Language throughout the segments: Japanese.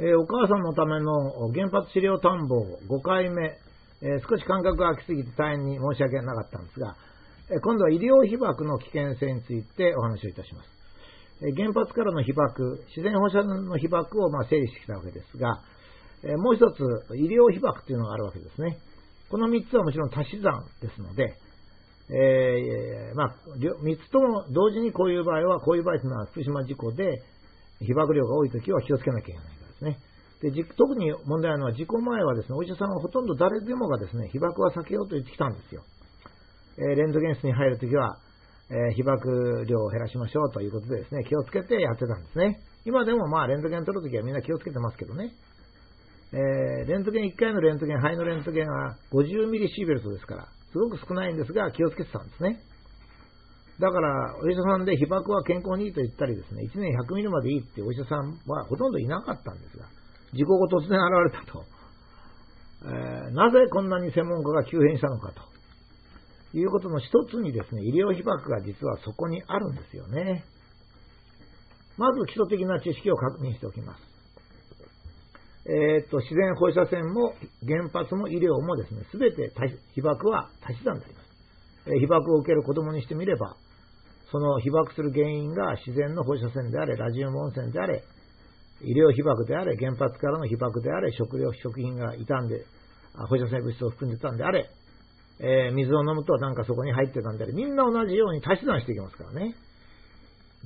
えー、お母さんのための原発治療探訪5回目、えー、少し間隔が空きすぎて大変に申し訳なかったんですが、えー、今度は医療被爆の危険性についてお話をいたします。え原発からの被爆、自然放射の被爆をま整理してきたわけですが、えもう一つ、医療被爆というのがあるわけですね。この3つはもちろん足し算ですので、えー、まあ、3つとも同時にこういう場合は、こういう場合というのは福島事故で被爆量が多いときは気をつけなきゃいけないですね。で特に問題なのは、事故前はですね、お医者さんはほとんど誰でもがですね、被爆は避けようと言ってきたんですよ。えー、レントゲン室に入るときは、えー、被爆量を減らしましょうということでですね、気をつけてやってたんですね。今でもまあ、レントゲン取るときはみんな気をつけてますけどね。えー、レントゲン1回のレントゲン、肺のレントゲンは50ミリシーベルトですから、すごく少ないんですが、気をつけてたんですね。だから、お医者さんで被爆は健康にいいと言ったりですね、1年100ミリまでいいってお医者さんはほとんどいなかったんですが、事故後突然現れたと。えー、なぜこんなに専門家が急変したのかということの一つにですね、医療被爆が実はそこにあるんですよね。まず基礎的な知識を確認しておきます。えー、っと、自然放射線も原発も医療もですね、すべて被爆は足し算であります。え、被爆を受ける子供にしてみれば、その被爆する原因が自然の放射線であれ、ラジウム温泉であれ、医療被爆であれ、原発からの被爆であれ、食料、食品が傷んで、放射性物質を含んでたんであれ、えー、水を飲むとなんかそこに入ってたんであれ、みんな同じように足し算していきますからね。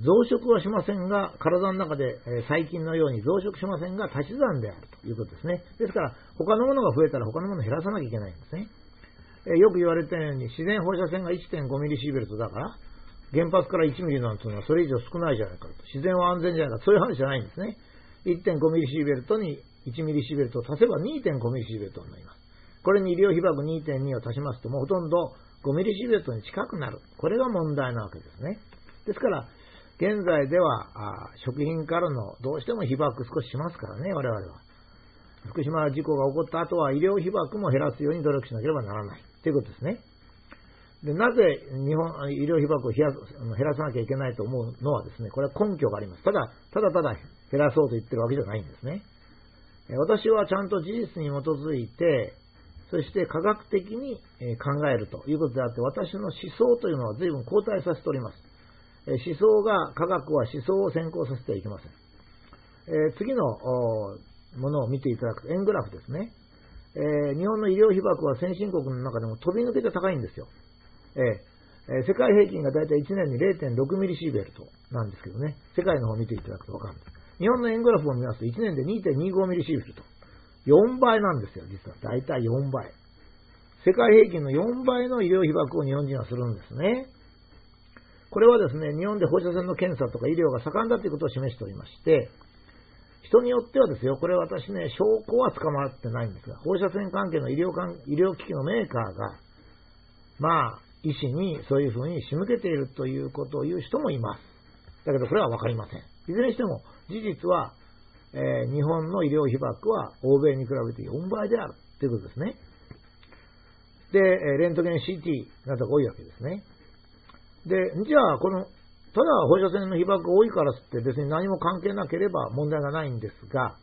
増殖はしませんが、体の中でえ細菌のように増殖しませんが、足し算であるということですね。ですから、他のものが増えたら他のものを減らさなきゃいけないんですね。えよく言われたように、自然放射線が1.5ミリシーベルトだから、原発から1ミリなんていうのはそれ以上少ないじゃないかと。自然は安全じゃないか。そういう話じゃないんですね。1.5ミリシーベルトに1ミリシーベルトを足せば2.5ミリシーベルトになります。これに医療被爆2.2を足しますと、もうほとんど5ミリシーベルトに近くなる。これが問題なわけですね。ですから、現在では食品からのどうしても被爆少ししますからね、我々は。福島事故が起こった後は医療被爆も減らすように努力しなければならないということですね。でなぜ日本医療被爆を減らさなきゃいけないと思うのはですね、これは根拠があります。ただ、ただただ減らそうと言ってるわけじゃないんですね。私はちゃんと事実に基づいて、そして科学的に考えるということであって、私の思想というのは随分後退させております。思想が、科学は思想を先行させてはいけません。え、次のものを見ていただくと、円グラフですね。え、日本の医療被爆は先進国の中でも飛び抜けて高いんですよ。えー、世界平均がだいたい1年に0.6ミリシーベルトなんですけどね、世界の方を見ていただくとわかるんです。日本の円グラフを見ますと1年で2.25ミリシーベルト。4倍なんですよ、実は。だいたい4倍。世界平均の4倍の医療被爆を日本人はするんですね。これはですね、日本で放射線の検査とか医療が盛んだということを示しておりまして、人によってはですよ、これ私ね、証拠は捕まってないんですが、放射線関係の医療医療機器のメーカーが、まあ、医師にそういうふうに仕向けているということを言う人もいます。だけど、これはわかりません。いずれにしても、事実は、えー、日本の医療被爆は欧米に比べて4倍であるということですね。で、レントゲン CT などが多いわけですね。で、じゃあ、この、ただ放射線の被爆が多いからって別に何も関係なければ問題がないんですが、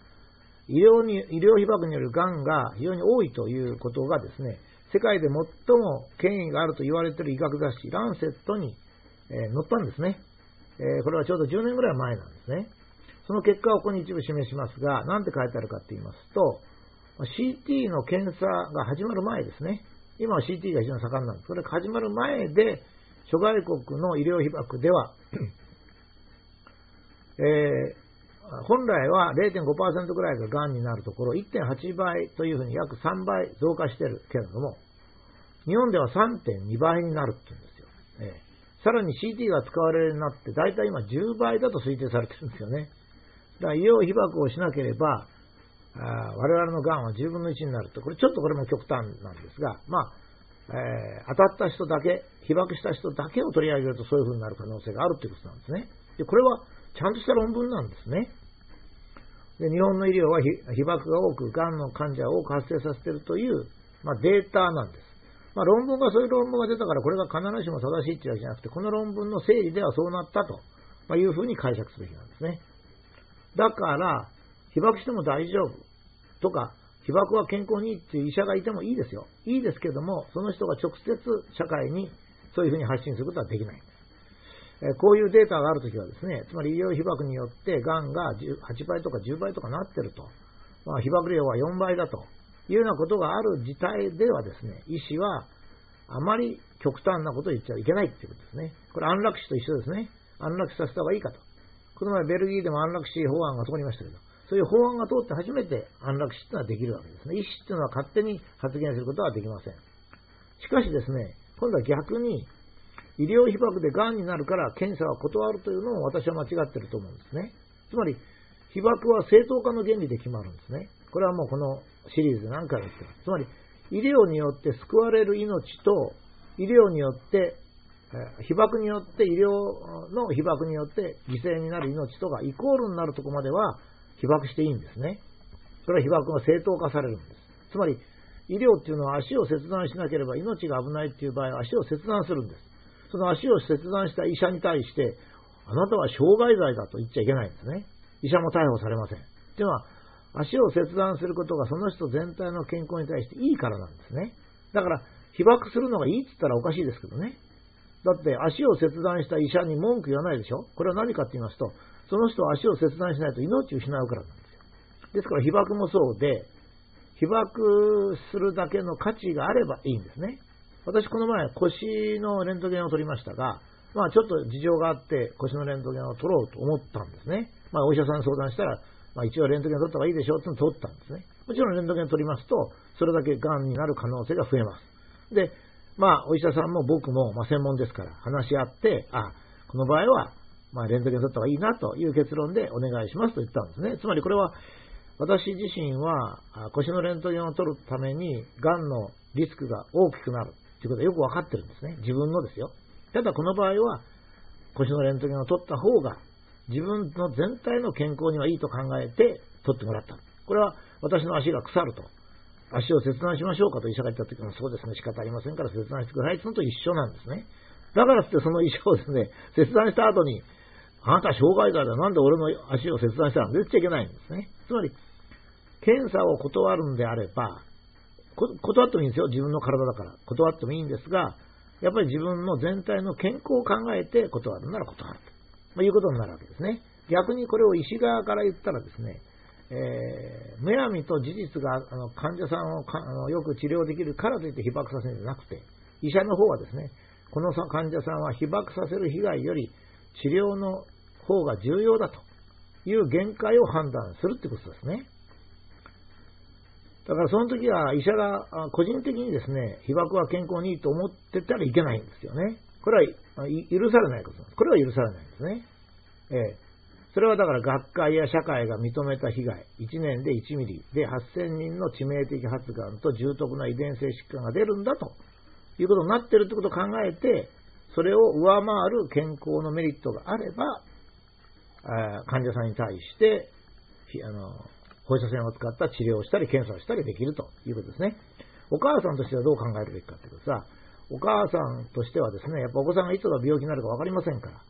医療に医療被爆によるがんが非常に多いということがですね、世界で最も権威があると言われている医学雑誌、ランセットに、えー、載ったんですね、えー、これはちょうど10年ぐらい前なんですね。その結果をここに一部示しますが、何て書いてあるかと言いますと、CT の検査が始まる前ですね。今は CT が非常に盛んなんです。それが始まる前で、諸外国の医療被爆では、えー、本来は0.5%ぐらいが癌になるところ、1.8倍というふうに約3倍増加しているけれども、日本では3.2倍になるって言うんですよ。えー、さらに CT が使われるようになって、だいたい今10倍だと推定されてるんですよね。だから医療被爆をしなければ、あ我々の癌は10分の1になると、これちょっとこれも極端なんですが、まあ、えー、当たった人だけ、被爆した人だけを取り上げるとそういう風になる可能性があるということなんですね。で、これはちゃんとした論文なんですね。で日本の医療は被爆が多く、がんの患者を多く発生させているという、まあ、データなんです。まあ、論文がそういう論文が出たから、これが必ずしも正しいっていうわけじゃなくて、この論文の整理ではそうなったというふうに解釈すべきなんですね。だから、被爆しても大丈夫とか、被爆は健康にいいっていう医者がいてもいいですよ。いいですけども、その人が直接社会にそういうふうに発信することはできない。こういうデータがあるときはですね、つまり医療被爆によってがんが8倍とか10倍とかなってると、まあ、被爆量は4倍だというようなことがある事態ではですね、医師はあまり極端なことを言っちゃいけないっていうことですね。これ安楽死と一緒ですね。安楽死させた方がいいかと。この前ベルギーでも安楽死法案が通りましたけど、そういう法案が通って初めて安楽死っていうのはできるわけですね。医師っていうのは勝手に発言することはできません。しかしですね、今度は逆に、医療被爆で癌になるから検査は断るというのを私は間違ってると思うんですね。つまり、被爆は正当化の原理で決まるんですね。これはもうこのシリーズで何回も言ってます。つまり、医療によって救われる命と、医療によって、被爆によって、医療の被爆によって犠牲になる命とかイコールになるとこまでは被爆していいんですね。それは被爆が正当化されるんです。つまり、医療っていうのは足を切断しなければ命が危ないっていう場合は足を切断するんです。その足を切断した医者に対して、あなたは傷害罪だと言っちゃいけないんですね。医者も逮捕されません。っていうのは、足を切断することがその人全体の健康に対していいからなんですね。だから、被爆するのがいいって言ったらおかしいですけどね。だって足を切断した医者に文句言わないでしょ？これは何かって言いますと、その人は足を切断しないと命を失うからなんですよ。ですから被爆もそうで、被爆するだけの価値があればいいんですね。私この前腰のレントゲンを取りましたが、まあちょっと事情があって腰のレントゲンを取ろうと思ったんですね。まあお医者さんに相談したら、まあ、一応レントゲンを取った方がいいでしょうって取ったんですね。もちろんレントゲン取りますと、それだけ癌になる可能性が増えます。で、まあ、お医者さんも僕も、まあ、専門ですから話し合って、あ、この場合は、まあ、レントゲン取った方がいいなという結論でお願いしますと言ったんですね。つまりこれは、私自身は腰のレントゲンを取るために、癌のリスクが大きくなるということはよくわかってるんですね。自分のですよ。ただこの場合は、腰のレントゲンを取った方が、自分の全体の健康にはいいと考えて取ってもらった。これは私の足が腐ると。足を切断しましょうかと医者が言った時もそうですね、仕方ありませんから切断してくださいとのと一緒なんですね。だからってその医者をですね、切断した後に、あなた障害者だ、なんで俺の足を切断したの出ちゃいけないんですね。つまり、検査を断るんであれば、断ってもいいんですよ、自分の体だから。断ってもいいんですが、やっぱり自分の全体の健康を考えて断るなら断ると、いうことになるわけですね。逆にこれを医師側から言ったらですね、えー、むやみと事実があの患者さんをかあのよく治療できるからといって被爆させるんじゃなくて、医者の方はですね、この患者さんは被爆させる被害より治療の方が重要だという限界を判断するってことですね。だからその時は医者が個人的にですね、被爆は健康にいいと思ってたらいけないんですよね。これは許されないことです。これは許されないんですね。ええ、それはだから学会や社会が認めた被害、1年で1ミリで8000人の致命的発がんと重篤な遺伝性疾患が出るんだということになってるということを考えて、それを上回る健康のメリットがあれば、患者さんに対してあの放射線を使った治療をしたり検査をしたりできるということですね。お母さんとしてはどう考えるべきかというとさ、お母さんとしてはですね、やっぱお子さんがいつが病気になるか分かりませんから、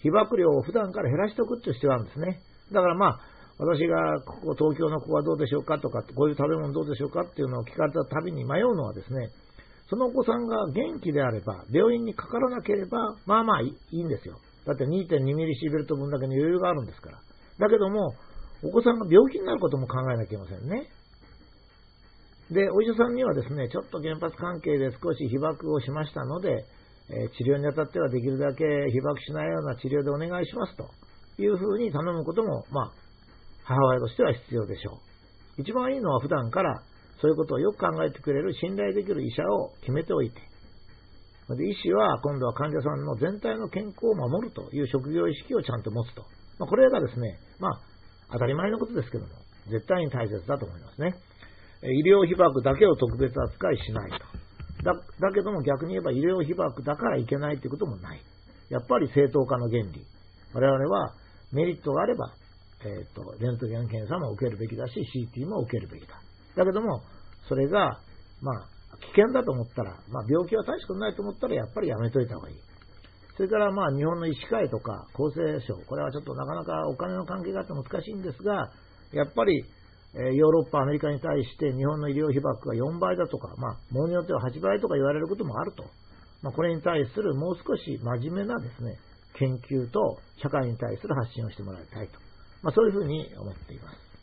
被爆量を普段から減らしておくっていう必要があるんですね。だからまあ、私がここ東京のここはどうでしょうかとか、こういう食べ物どうでしょうかっていうのを聞かれたたびに迷うのはですね、そのお子さんが元気であれば、病院にかからなければ、まあまあいいんですよ。だって2.2ミリシーベルト分だけの余裕があるんですから。だけども、お子さんが病気になることも考えなきゃいけませんね。で、お医者さんにはですね、ちょっと原発関係で少し被爆をしましたので、え治療にあたってはできるだけ被爆しないような治療でお願いしますというふうに頼むことも、まあ、母親としては必要でしょう。一番いいのは普段からそういうことをよく考えてくれる信頼できる医者を決めておいて、で医師は今度は患者さんの全体の健康を守るという職業意識をちゃんと持つと。まあ、これがですね、まあ、当たり前のことですけども、絶対に大切だと思いますね。医療被爆だけを特別扱いしないと。だだけども逆に言えば医療被爆だからいけないということもない。やっぱり正当化の原理。我々はメリットがあれば、えーと、レントゲン検査も受けるべきだし、CT も受けるべきだ。だけども、それが、まあ、危険だと思ったら、まあ、病気は大したことないと思ったら、やっぱりやめといた方がいい。それからまあ日本の医師会とか厚生省、これはちょっとなかなかお金の関係があって難しいんですが、やっぱり、ヨーロッパ、アメリカに対して日本の医療被曝が4倍だとか、まあ、ものによっては8倍とか言われることもあると。まあ、これに対するもう少し真面目なですね、研究と社会に対する発信をしてもらいたいと。まあ、そういうふうに思っています。